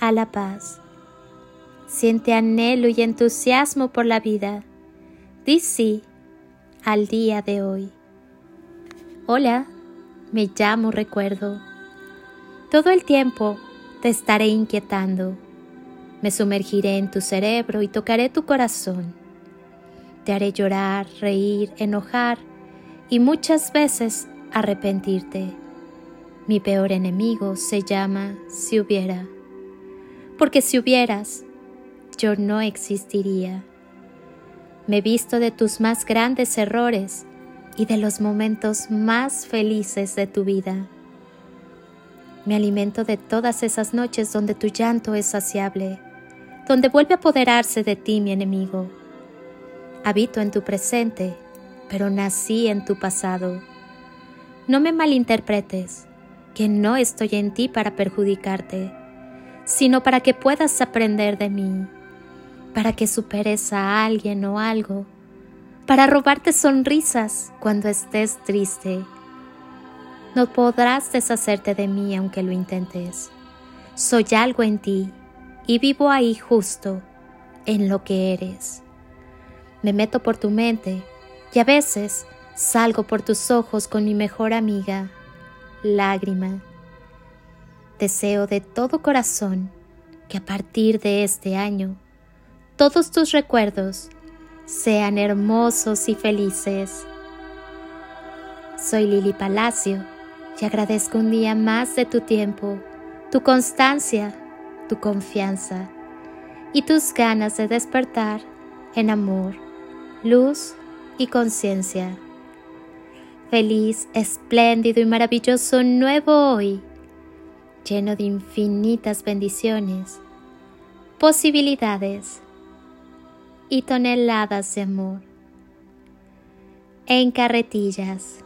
a la paz. Siente anhelo y entusiasmo por la vida. Di sí al día de hoy. Hola, me llamo recuerdo. Todo el tiempo te estaré inquietando. Me sumergiré en tu cerebro y tocaré tu corazón. Te haré llorar, reír, enojar y muchas veces arrepentirte. Mi peor enemigo se llama si hubiera porque si hubieras, yo no existiría. Me visto de tus más grandes errores y de los momentos más felices de tu vida. Me alimento de todas esas noches donde tu llanto es saciable, donde vuelve a apoderarse de ti mi enemigo. Habito en tu presente, pero nací en tu pasado. No me malinterpretes, que no estoy en ti para perjudicarte sino para que puedas aprender de mí, para que superes a alguien o algo, para robarte sonrisas cuando estés triste. No podrás deshacerte de mí aunque lo intentes. Soy algo en ti y vivo ahí justo en lo que eres. Me meto por tu mente y a veces salgo por tus ojos con mi mejor amiga, lágrima Deseo de todo corazón que a partir de este año todos tus recuerdos sean hermosos y felices. Soy Lili Palacio y agradezco un día más de tu tiempo, tu constancia, tu confianza y tus ganas de despertar en amor, luz y conciencia. Feliz, espléndido y maravilloso nuevo hoy lleno de infinitas bendiciones, posibilidades y toneladas de amor. En carretillas.